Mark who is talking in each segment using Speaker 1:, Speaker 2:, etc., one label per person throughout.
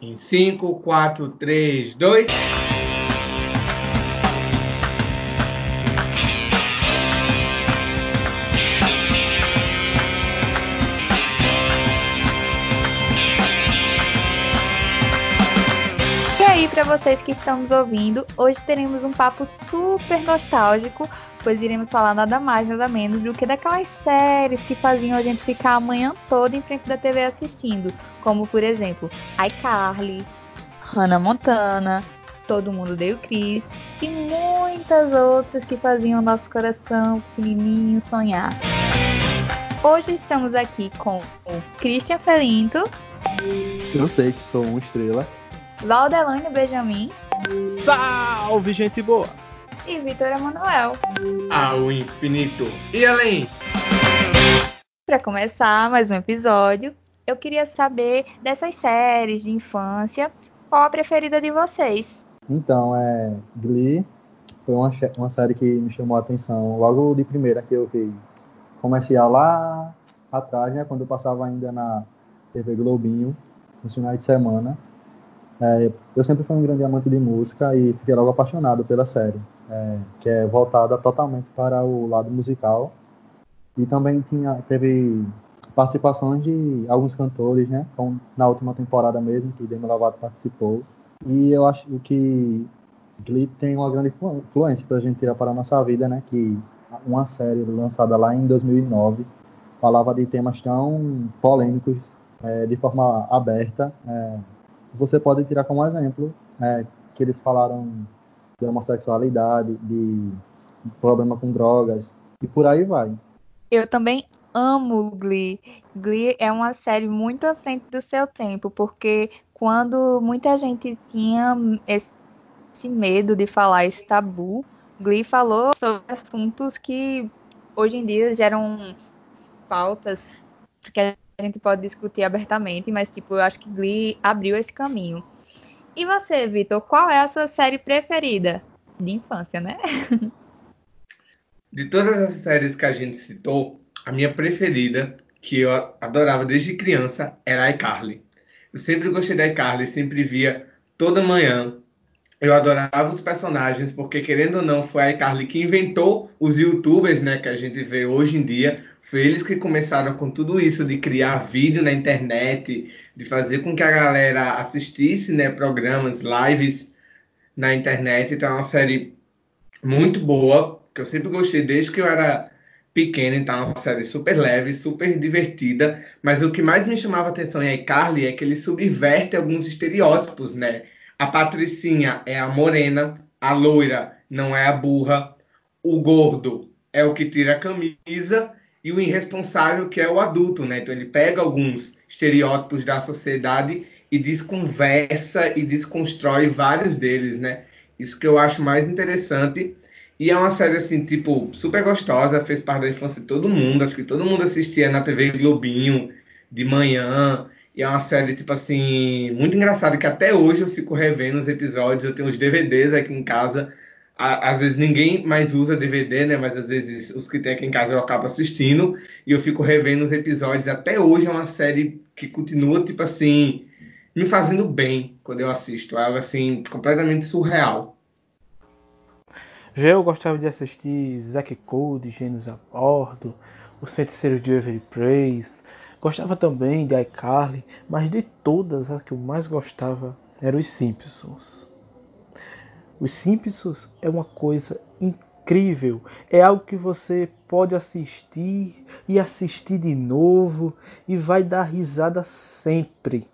Speaker 1: Em 5, 4, 3, 2.
Speaker 2: E aí, para vocês que estão nos ouvindo, hoje teremos um papo super nostálgico, pois iremos falar nada mais, nada menos do que daquelas séries que faziam a gente ficar a manhã toda em frente da TV assistindo, como por exemplo, iCarly, Hannah Montana, Todo Mundo Deu Cris e muitas outras que faziam nosso coração pequenininho sonhar. Hoje estamos aqui com o Christian Felinto,
Speaker 3: Eu sei que sou uma estrela.
Speaker 2: Valdelane Benjamin
Speaker 4: Salve, gente boa!
Speaker 2: e Vitor Emanuel.
Speaker 1: Ao infinito e além.
Speaker 2: Para começar mais um episódio, eu queria saber dessas séries de infância, qual a preferida de vocês?
Speaker 3: Então, é, Glee foi uma, uma série que me chamou a atenção logo de primeira que eu vi comercial lá atrás, né, quando eu passava ainda na TV Globinho, nos finais de semana. É, eu sempre fui um grande amante de música e fiquei logo apaixonado pela série, é, que é voltada totalmente para o lado musical. E também tinha, teve participações de alguns cantores, né, como na última temporada mesmo, que Demi Lovato participou. E eu acho que Glee tem uma grande influ- influência para a gente tirar para a nossa vida, né? Que uma série lançada lá em 2009 falava de temas tão polêmicos é, de forma aberta. é, você pode tirar como exemplo é, que eles falaram de homossexualidade, de problema com drogas e por aí vai.
Speaker 2: Eu também amo Glee. Glee é uma série muito à frente do seu tempo, porque quando muita gente tinha esse medo de falar esse tabu, Glee falou sobre assuntos que hoje em dia geram pautas que a gente pode discutir abertamente, mas tipo, eu acho que Glee abriu esse caminho. E você, Vitor, qual é a sua série preferida? De infância, né?
Speaker 1: De todas as séries que a gente citou, a minha preferida, que eu adorava desde criança, era iCarly. Eu sempre gostei da iCarly, sempre via toda manhã. Eu adorava os personagens, porque querendo ou não, foi a iCarly que inventou os youtubers, né, que a gente vê hoje em dia. Foi eles que começaram com tudo isso de criar vídeo na internet, de fazer com que a galera assistisse, né, programas, lives na internet. Então é uma série muito boa, que eu sempre gostei desde que eu era pequeno, então é uma série super leve, super divertida, mas o que mais me chamava a atenção em iCarly é que ele subverte alguns estereótipos, né? A Patricinha é a morena, a loira não é a burra, o gordo é o que tira a camisa e o irresponsável que é o adulto, né? Então ele pega alguns estereótipos da sociedade e desconversa e desconstrói vários deles, né? Isso que eu acho mais interessante. E é uma série, assim, tipo, super gostosa, fez parte da infância de todo mundo. Acho que todo mundo assistia na TV Globinho de manhã. E é uma série, tipo assim, muito engraçada, que até hoje eu fico revendo os episódios. Eu tenho os DVDs aqui em casa. Às vezes ninguém mais usa DVD, né? Mas às vezes os que tem aqui em casa eu acabo assistindo. E eu fico revendo os episódios. Até hoje é uma série que continua, tipo assim, me fazendo bem quando eu assisto. É algo, assim, completamente surreal.
Speaker 4: Já eu gostava de assistir Zack Code, Gênios a Bordo, Os Feiticeiros de Waverly Place. Gostava também de iCarly, mas de todas a que eu mais gostava era Os Simpsons. Os Simpsons é uma coisa incrível. É algo que você pode assistir e assistir de novo e vai dar risada sempre.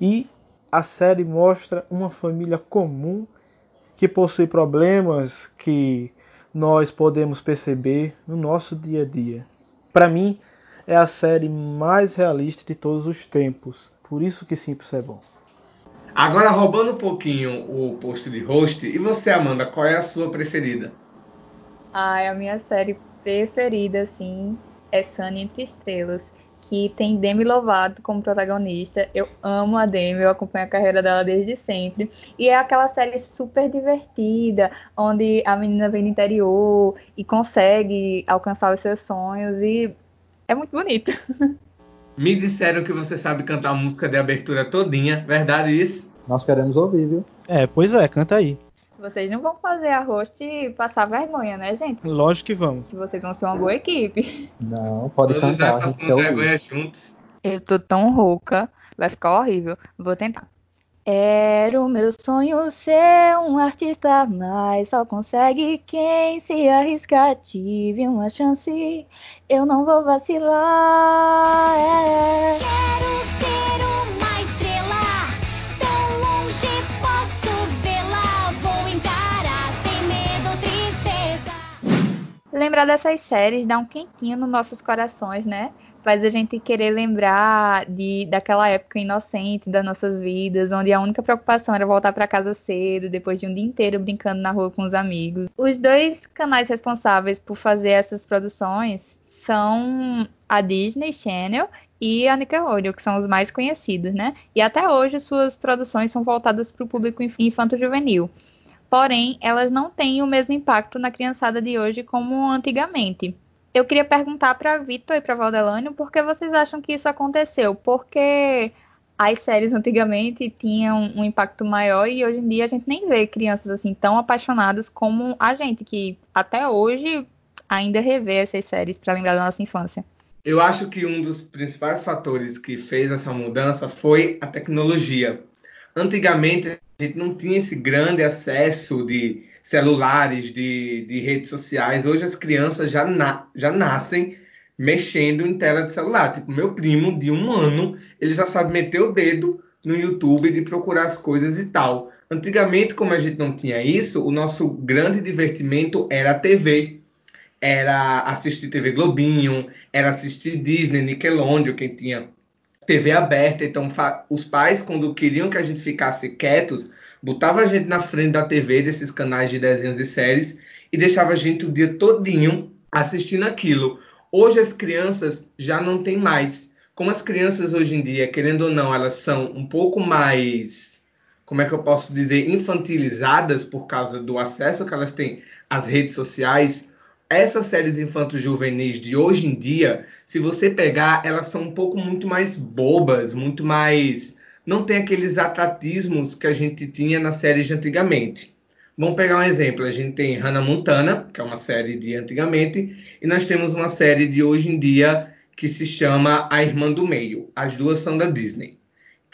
Speaker 4: E a série mostra uma família comum que possui problemas que nós podemos perceber no nosso dia a dia. Para mim, é a série mais realista de todos os tempos. Por isso que Simples é bom.
Speaker 1: Agora, roubando um pouquinho o posto de host, e você, Amanda, qual é a sua preferida?
Speaker 2: Ai, a minha série preferida, assim, é Sunny Entre Estrelas, que tem Demi Lovato como protagonista. Eu amo a Demi, eu acompanho a carreira dela desde sempre. E é aquela série super divertida, onde a menina vem do interior e consegue alcançar os seus sonhos, e é muito bonita.
Speaker 1: Me disseram que você sabe cantar a música de abertura todinha, verdade isso?
Speaker 3: Nós queremos ouvir, viu?
Speaker 4: É, pois é, canta aí.
Speaker 2: Vocês não vão fazer a host e passar vergonha, né, gente?
Speaker 4: Lógico que vamos.
Speaker 2: Vocês vão ser uma boa equipe.
Speaker 3: Não, pode
Speaker 1: Todos
Speaker 3: cantar.
Speaker 1: nós passamos
Speaker 3: ouvir.
Speaker 1: vergonha juntos.
Speaker 2: Eu tô tão rouca, vai ficar horrível. Vou tentar. Era o meu sonho ser um artista, mas só consegue quem se arrisca. Tive uma chance, eu não vou vacilar. é.
Speaker 5: Quero ser uma
Speaker 2: Lembrar dessas séries dá um quentinho nos nossos corações, né? Faz a gente querer lembrar de, daquela época inocente das nossas vidas, onde a única preocupação era voltar para casa cedo, depois de um dia inteiro brincando na rua com os amigos. Os dois canais responsáveis por fazer essas produções são a Disney Channel e a Nickelodeon, que são os mais conhecidos, né? E até hoje suas produções são voltadas para o público inf- infanto-juvenil. Porém, elas não têm o mesmo impacto na criançada de hoje como antigamente. Eu queria perguntar para Vitor e para Valdelânio por que vocês acham que isso aconteceu? Porque as séries antigamente tinham um impacto maior e hoje em dia a gente nem vê crianças assim tão apaixonadas como a gente, que até hoje ainda revê essas séries para lembrar da nossa infância.
Speaker 1: Eu acho que um dos principais fatores que fez essa mudança foi a tecnologia. Antigamente, a gente não tinha esse grande acesso de celulares, de, de redes sociais. Hoje, as crianças já, na, já nascem mexendo em tela de celular. Tipo, meu primo, de um ano, ele já sabe meter o dedo no YouTube de procurar as coisas e tal. Antigamente, como a gente não tinha isso, o nosso grande divertimento era a TV. Era assistir TV Globinho, era assistir Disney, Nickelodeon, quem tinha TV aberta. Então, os pais, quando queriam que a gente ficasse quietos, botava a gente na frente da TV desses canais de desenhos e séries e deixava a gente o dia todinho assistindo aquilo. Hoje as crianças já não têm mais. Como as crianças hoje em dia, querendo ou não, elas são um pouco mais, como é que eu posso dizer, infantilizadas por causa do acesso que elas têm às redes sociais. Essas séries infanto-juvenis de hoje em dia, se você pegar, elas são um pouco muito mais bobas, muito mais. Não tem aqueles atratismos que a gente tinha nas séries de antigamente. Vamos pegar um exemplo. A gente tem Hannah Montana, que é uma série de antigamente, e nós temos uma série de hoje em dia que se chama A Irmã do Meio. As duas são da Disney.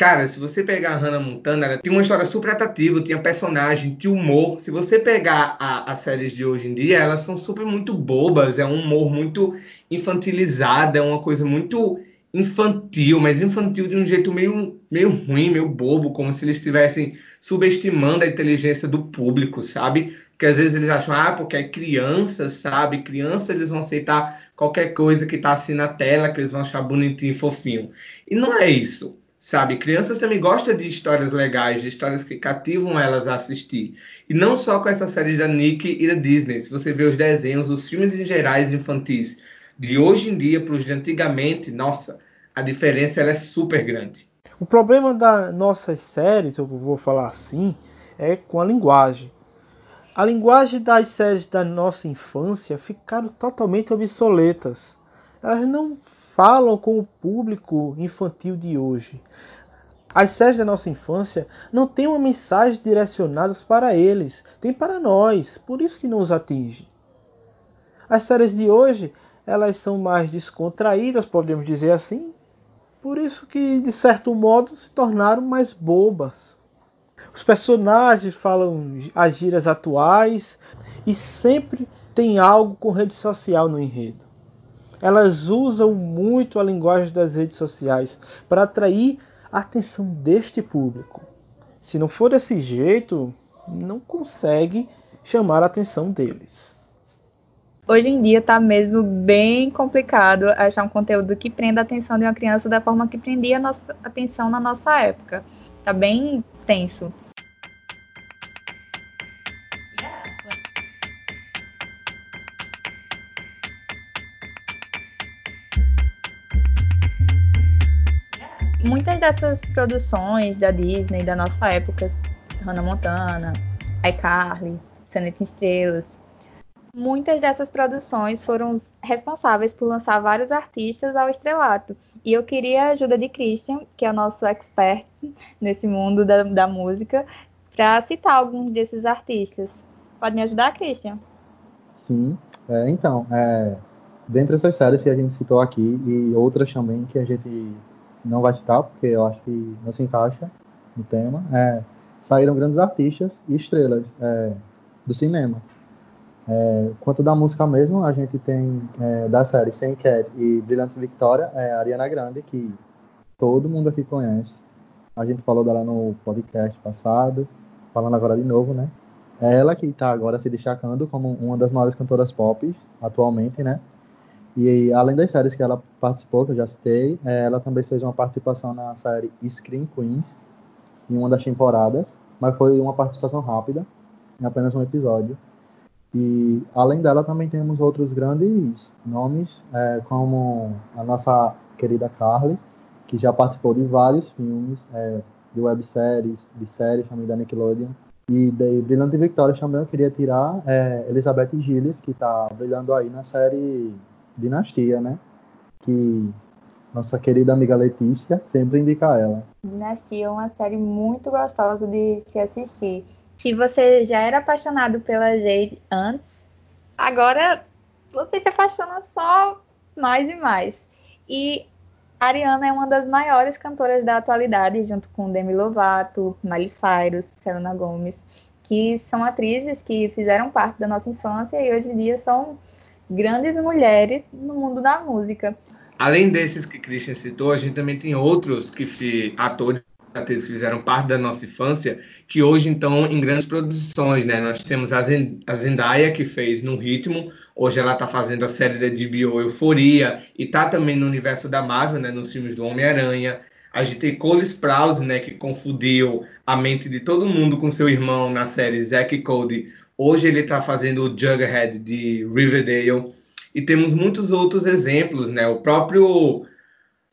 Speaker 1: Cara, se você pegar a Hannah Montana, ela tinha uma história super atrativa, tinha personagem, tinha humor. Se você pegar a- as séries de hoje em dia, elas são super muito bobas, é um humor muito infantilizado, é uma coisa muito infantil, mas infantil de um jeito meio, meio ruim, meio bobo, como se eles estivessem subestimando a inteligência do público, sabe? Porque às vezes eles acham, ah, porque é criança, sabe? Criança, eles vão aceitar qualquer coisa que tá assim na tela, que eles vão achar bonitinho e fofinho. E não é isso, sabe? Crianças também gostam de histórias legais, de histórias que cativam elas a assistir. E não só com essas séries da Nick e da Disney. Se você vê os desenhos, os filmes em gerais infantis de hoje em dia para os de antigamente, nossa, a diferença é super grande.
Speaker 4: O problema das nossas séries, eu vou falar assim, é com a linguagem. A linguagem das séries da nossa infância ficaram totalmente obsoletas. Elas não falam com o público infantil de hoje. As séries da nossa infância não têm uma mensagem direcionada para eles, tem para nós, por isso que não os atinge. As séries de hoje, elas são mais descontraídas, podemos dizer assim, por isso que, de certo modo, se tornaram mais bobas. Os personagens falam as gírias atuais e sempre tem algo com rede social no enredo. Elas usam muito a linguagem das redes sociais para atrair a atenção deste público. Se não for desse jeito, não consegue chamar a atenção deles.
Speaker 2: Hoje em dia tá mesmo bem complicado achar um conteúdo que prenda a atenção de uma criança da forma que prendia a nossa atenção na nossa época. Tá bem tenso. Muitas dessas produções da Disney da nossa época, Hannah Montana, iCarly, Saneta Estrelas, Muitas dessas produções foram responsáveis por lançar vários artistas ao estrelato. E eu queria a ajuda de Christian, que é o nosso expert nesse mundo da, da música, para citar alguns desses artistas. Pode me ajudar, Christian?
Speaker 3: Sim, é, então, é, dentre essas séries que a gente citou aqui e outras também que a gente não vai citar, porque eu acho que não se encaixa no tema, é, saíram grandes artistas e estrelas é, do cinema. É, quanto da música mesmo, a gente tem é, da série Sem Cat e Brilhante Victoria, é Ariana Grande, que todo mundo aqui conhece. A gente falou dela no podcast passado, falando agora de novo, né? É ela que está agora se destacando como uma das maiores cantoras pop atualmente, né? E além das séries que ela participou, que eu já citei, é, ela também fez uma participação na série Screen Queens, em uma das temporadas, mas foi uma participação rápida, em apenas um episódio. E além dela também temos outros grandes nomes, é, como a nossa querida Carly, que já participou de vários filmes, é, de webséries, de séries também da Nickelodeon. E de Brilhante Victoria também eu queria tirar é, Elizabeth Gilles, que está brilhando aí na série Dinastia, né? Que nossa querida amiga Letícia sempre indica ela.
Speaker 2: Dinastia é uma série muito gostosa de se assistir. Se você já era apaixonado pela Jade antes, agora você se apaixona só mais e mais. E Ariana é uma das maiores cantoras da atualidade, junto com Demi Lovato, Miley Cyrus, Selena Gomez, que são atrizes que fizeram parte da nossa infância e hoje em dia são grandes mulheres no mundo da música.
Speaker 1: Além desses que Christian citou, a gente também tem outros que atores que fizeram parte da nossa infância, que hoje estão em grandes produções, né? Nós temos a Zendaya, que fez No Ritmo, hoje ela está fazendo a série da HBO Euforia, e está também no universo da Marvel, né? Nos filmes do Homem-Aranha. A gente tem Cole Sprouse, né? Que confundiu a mente de todo mundo com seu irmão na série Zack e Cody. Hoje ele está fazendo o Jughead de Riverdale. E temos muitos outros exemplos, né? O próprio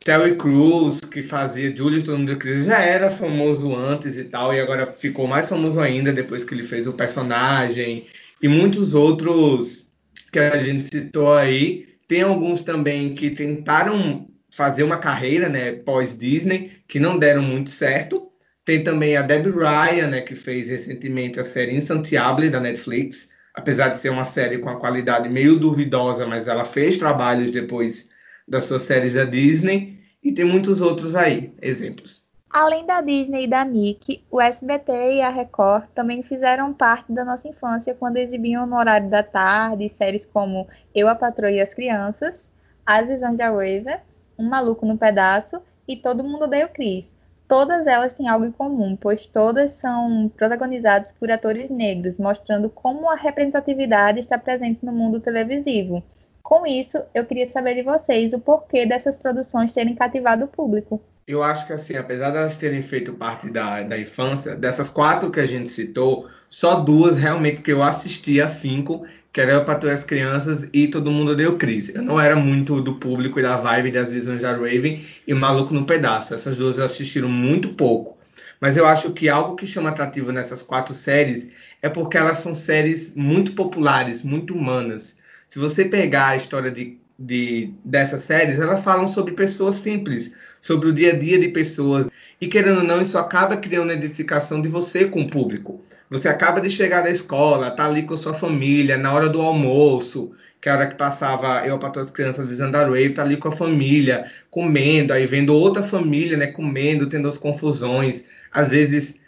Speaker 1: Terry Crews, que fazia Julius todo mundo que já era famoso antes e tal, e agora ficou mais famoso ainda depois que ele fez o personagem. E muitos outros que a gente citou aí. Tem alguns também que tentaram fazer uma carreira, né, pós-Disney, que não deram muito certo. Tem também a Debbie Ryan, né, que fez recentemente a série Insantiable da Netflix apesar de ser uma série com a qualidade meio duvidosa, mas ela fez trabalhos depois das suas séries da Disney e tem muitos outros aí, exemplos.
Speaker 2: Além da Disney e da Nick, o SBT e a Record também fizeram parte da nossa infância quando exibiam no horário da tarde séries como Eu, a Patroa e as Crianças, As Visões de Raven, Um Maluco no Pedaço e Todo Mundo Odeia o Chris. Todas elas têm algo em comum, pois todas são protagonizadas por atores negros, mostrando como a representatividade está presente no mundo televisivo. Com isso, eu queria saber de vocês o porquê dessas produções terem cativado o público.
Speaker 1: Eu acho que, assim, apesar delas terem feito parte da, da infância, dessas quatro que a gente citou, só duas realmente que eu assisti a finco que era para todas as crianças e todo mundo deu crise. Eu não era muito do público e da vibe das visões da Raven e Maluco no Pedaço. Essas duas assistiram muito pouco. Mas eu acho que algo que chama atrativo nessas quatro séries é porque elas são séries muito populares, muito humanas. Se você pegar a história de, de, dessas séries, elas falam sobre pessoas simples, sobre o dia a dia de pessoas. E querendo ou não, isso acaba criando a edificação de você com o público. Você acaba de chegar da escola, tá ali com sua família, na hora do almoço, que é a hora que passava eu para as crianças visando a Rave, tá ali com a família, comendo, aí vendo outra família, né, comendo, tendo as confusões. Às vezes,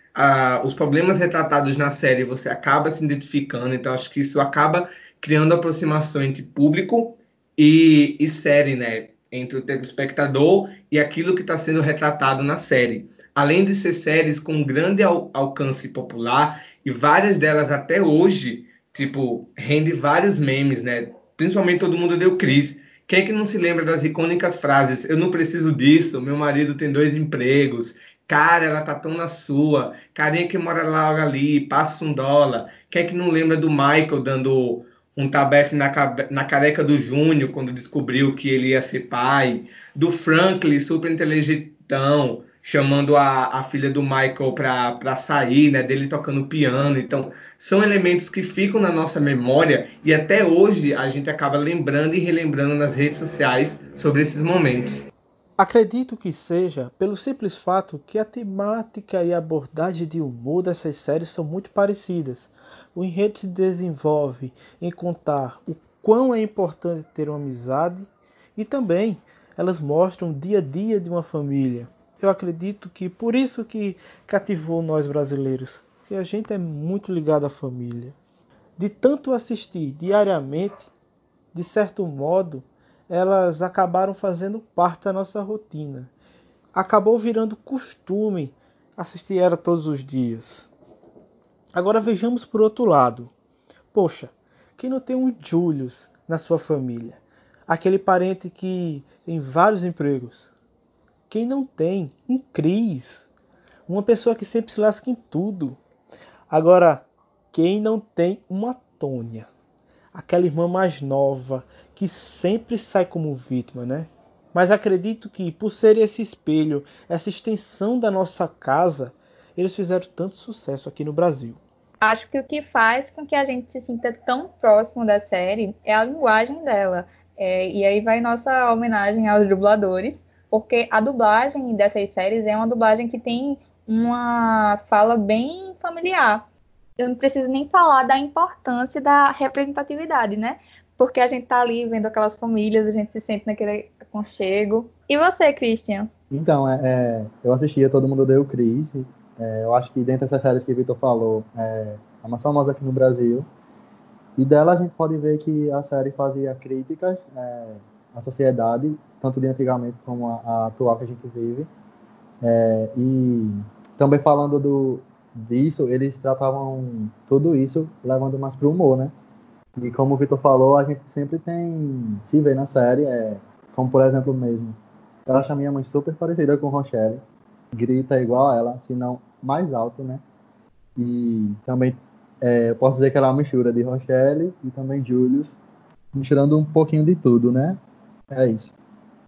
Speaker 1: os problemas retratados na série você acaba se identificando, então acho que isso acaba criando aproximação entre público e, e série, né? Entre o telespectador e aquilo que está sendo retratado na série. Além de ser séries com grande al alcance popular, e várias delas até hoje, tipo, rende vários memes, né? Principalmente todo mundo deu Cris. Quem é que não se lembra das icônicas frases? Eu não preciso disso, meu marido tem dois empregos. Cara, ela tá tão na sua. Carinha que mora lá ali, passa um dólar. Quem é que não lembra do Michael dando um tabefe na, na careca do Júnior quando descobriu que ele ia ser pai? Do Franklin, super inteligentão, chamando a, a filha do Michael para sair, né? Dele tocando piano. Então, são elementos que ficam na nossa memória e até hoje a gente acaba lembrando e relembrando nas redes sociais sobre esses momentos.
Speaker 4: Acredito que seja pelo simples fato que a temática e a abordagem de humor dessas séries são muito parecidas. O enredo se desenvolve em contar o quão é importante ter uma amizade e também elas mostram o dia a dia de uma família. Eu acredito que por isso que cativou nós brasileiros, que a gente é muito ligado à família. De tanto assistir diariamente, de certo modo, elas acabaram fazendo parte da nossa rotina. Acabou virando costume assistir ela todos os dias. Agora vejamos por outro lado. Poxa, quem não tem um Julius na sua família? Aquele parente que tem vários empregos. Quem não tem um Cris? Uma pessoa que sempre se lasca em tudo. Agora, quem não tem uma Tônia? Aquela irmã mais nova que sempre sai como vítima, né? Mas acredito que, por ser esse espelho, essa extensão da nossa casa, eles fizeram tanto sucesso aqui no Brasil.
Speaker 2: Acho que o que faz com que a gente se sinta tão próximo da série é a linguagem dela. É, e aí vai nossa homenagem aos dubladores, porque a dublagem dessas séries é uma dublagem que tem uma fala bem familiar. Eu não preciso nem falar da importância da representatividade, né? porque a gente tá ali vendo aquelas famílias, a gente se sente naquele aconchego. E você, Christian?
Speaker 3: Então, é, é, eu assistia Todo Mundo Deu Cris. É, eu acho que dentro dessas séries que o Vitor falou, é a mais famosa aqui no Brasil. E dela a gente pode ver que a série fazia críticas é, à sociedade, tanto de antigamente como a, a atual que a gente vive. É, e também falando do, disso, eles tratavam tudo isso levando mais para o humor, né? E como o Vitor falou, a gente sempre tem se vê na série, é, como por exemplo mesmo. Eu acho a minha mãe super parecida com Rochelle. Grita igual a ela, se não mais alto, né? E também é, posso dizer que ela é uma mistura de Rochelle e também Julius, misturando um pouquinho de tudo, né? É isso.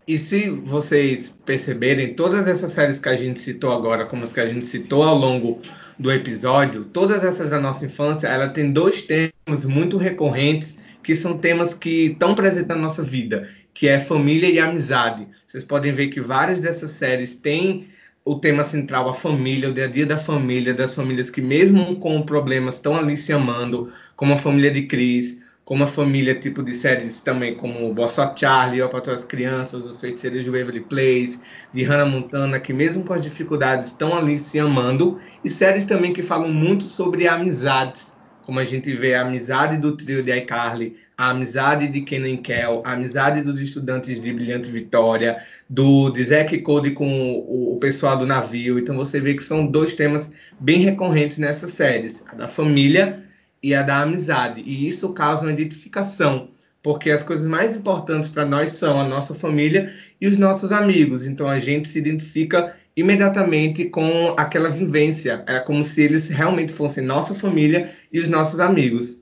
Speaker 1: E se vocês perceberem, todas essas séries que a gente citou agora, como as que a gente citou ao longo do episódio, todas essas da nossa infância, ela tem dois temas muito recorrentes que são temas que estão presentes na nossa vida, que é família e amizade. Vocês podem ver que várias dessas séries têm o tema central a família, o dia a dia da família, das famílias que mesmo com problemas estão ali se amando, como a família de Cris, como a família tipo de séries também como Sorte Charlie, Eu para as Crianças, Os Feiticeiros de Waverly Place, de Hannah Montana, que mesmo com as dificuldades estão ali se amando, e séries também que falam muito sobre amizades, como a gente vê a amizade do trio de iCarly, a amizade de Kenan Kell, a amizade dos estudantes de Brilhante Vitória, do de Zack Cody com o, o, pessoal do navio. Então você vê que são dois temas bem recorrentes nessas séries, a da família e a da amizade. E isso causa uma identificação, porque as coisas mais importantes para nós são a nossa família e os nossos amigos. Então a gente se identifica imediatamente com aquela vivência. É como se eles realmente fossem nossa família e os nossos amigos.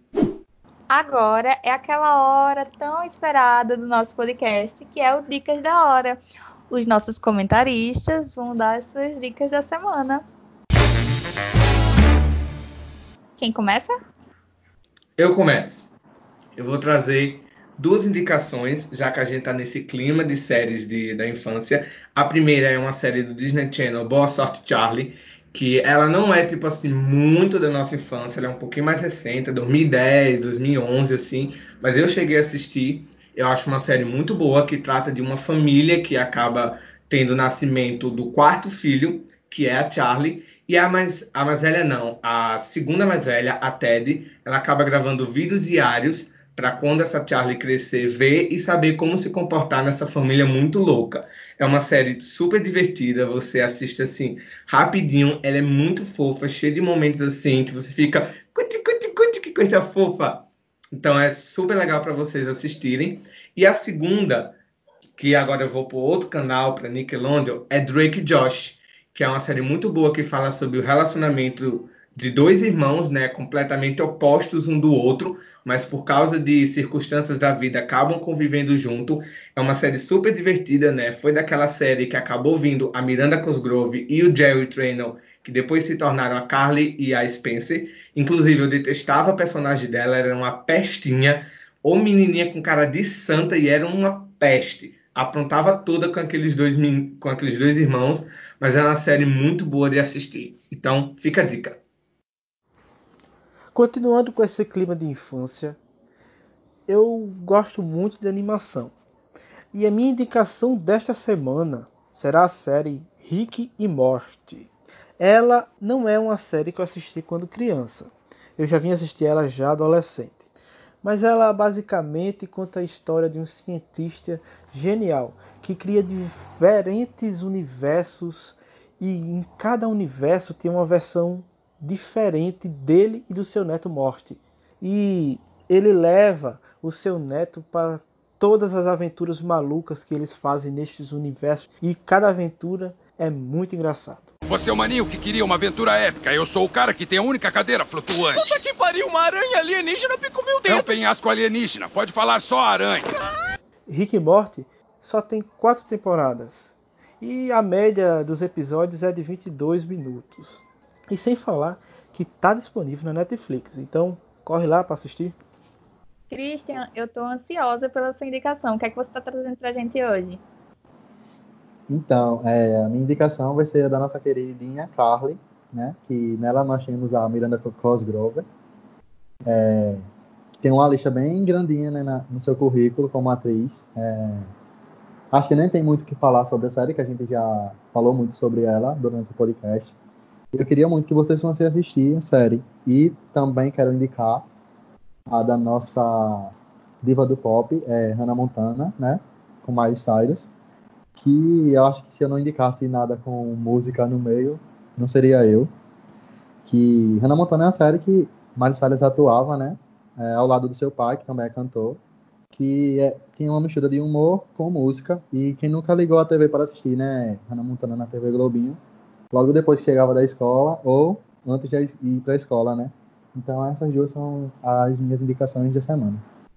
Speaker 2: Agora é aquela hora tão esperada do nosso podcast, que é o Dicas da Hora. Os nossos comentaristas vão dar as suas dicas da semana. Quem começa?
Speaker 1: Eu começo. Eu vou trazer duas indicações, já que a gente está nesse clima de séries de, da infância. A primeira é uma série do Disney Channel, Boa Sorte Charlie, que ela não é tipo assim muito da nossa infância, ela é um pouquinho mais recente, 2010, 2011 assim, mas eu cheguei a assistir. Eu acho uma série muito boa que trata de uma família que acaba tendo o nascimento do quarto filho, que é a Charlie, e a mais, a mais velha não, a segunda mais velha, a Ted, ela acaba gravando vídeos diários para quando essa Charlie crescer, ver e saber como se comportar nessa família muito louca. É uma série super divertida, você assiste assim rapidinho, ela é muito fofa, cheia de momentos assim que você fica, cuti, cuti, cuti, que coisa fofa. Então é super legal para vocês assistirem. E a segunda, que agora eu vou para outro canal, para Nickelodeon, é Drake Josh que é uma série muito boa que fala sobre o relacionamento de dois irmãos, né, completamente opostos um do outro, mas por causa de circunstâncias da vida acabam convivendo junto. É uma série super divertida, né? Foi daquela série que acabou vindo a Miranda Cosgrove e o Jerry Trainor, que depois se tornaram a Carly e a Spencer. Inclusive, eu detestava a personagem dela, era uma pestinha, ou menininha com cara de santa e era uma peste. Aprontava toda com aqueles dois, com aqueles dois irmãos, mas é uma série muito boa de assistir. Então, fica a dica.
Speaker 4: Continuando com esse clima de infância, eu gosto muito de animação. E a minha indicação desta semana será a série Rick e Morty. Ela não é uma série que eu assisti quando criança. Eu já vim assistir ela já adolescente. Mas ela basicamente conta a história de um cientista genial que cria diferentes universos e em cada universo tem uma versão diferente dele e do seu neto Morte. E ele leva o seu neto para todas as aventuras malucas que eles fazem nestes universos e cada aventura é muito engraçado.
Speaker 6: Você é o maninho que queria uma aventura épica. Eu sou o cara que tem a única cadeira flutuante.
Speaker 7: Puta que pariu, uma aranha alienígena picou meu
Speaker 6: É um
Speaker 7: dedo.
Speaker 6: penhasco alienígena. Pode falar só aranha.
Speaker 4: Rick e Morty só tem quatro temporadas e a média dos episódios é de 22 minutos. E sem falar que está disponível na Netflix, então corre lá para assistir.
Speaker 2: Christian, eu tô ansiosa pela sua indicação. O que é que você tá trazendo pra gente hoje?
Speaker 3: Então, é, a minha indicação vai ser a da nossa queridinha Carly, né? Que nela nós temos a Miranda Cosgrove, é, que tem uma lista bem grandinha né, na- no seu currículo como atriz. É, acho que nem tem muito o que falar sobre a série, que a gente já falou muito sobre ela durante o podcast. Eu queria muito que vocês fossem assistir a série. E também quero indicar a da nossa diva do pop, é, Hannah Montana, né? Com Miley Cyrus que eu acho que se eu não indicasse nada com música no meio, não seria eu. Que Hannah Montana é uma série que Miley Cyrus atuava, né? é, ao lado do seu pai, que também é cantor, que é, tem uma mistura de humor com música. E quem nunca ligou a TV para assistir, né? Hannah Montana na TV Globinho, logo depois que chegava da escola ou antes de ir para a escola, né? Então essas duas são as minhas indicações da semana.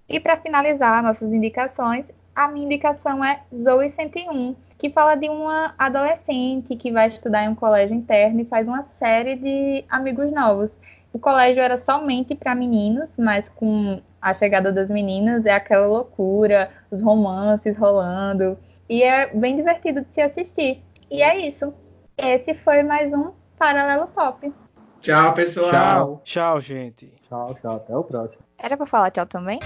Speaker 2: E para finalizar nossas indicações, a minha indicação é Zoe 101, que fala de uma adolescente que vai estudar em um colégio interno e faz uma série de amigos novos. O colégio era somente para meninos, mas com a chegada das meninas é aquela loucura, os romances rolando, e é bem divertido de se assistir. E é isso. Esse foi mais um Paralelo Pop.
Speaker 1: Tchau, pessoal.
Speaker 3: Tchau.
Speaker 4: Tchau, gente.
Speaker 3: Tchau, tchau. Até o próximo.
Speaker 2: Era para falar tchau também?